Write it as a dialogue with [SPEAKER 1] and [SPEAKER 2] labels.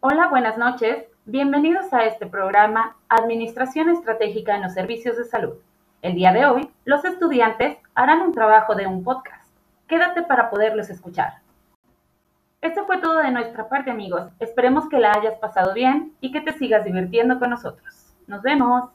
[SPEAKER 1] Hola, buenas noches. Bienvenidos a este programa Administración Estratégica en los Servicios de Salud. El día de hoy, los estudiantes harán un trabajo de un podcast. Quédate para poderlos escuchar. Esto fue todo de nuestra parte, amigos. Esperemos que la hayas pasado bien y que te sigas divirtiendo con nosotros. Nos vemos.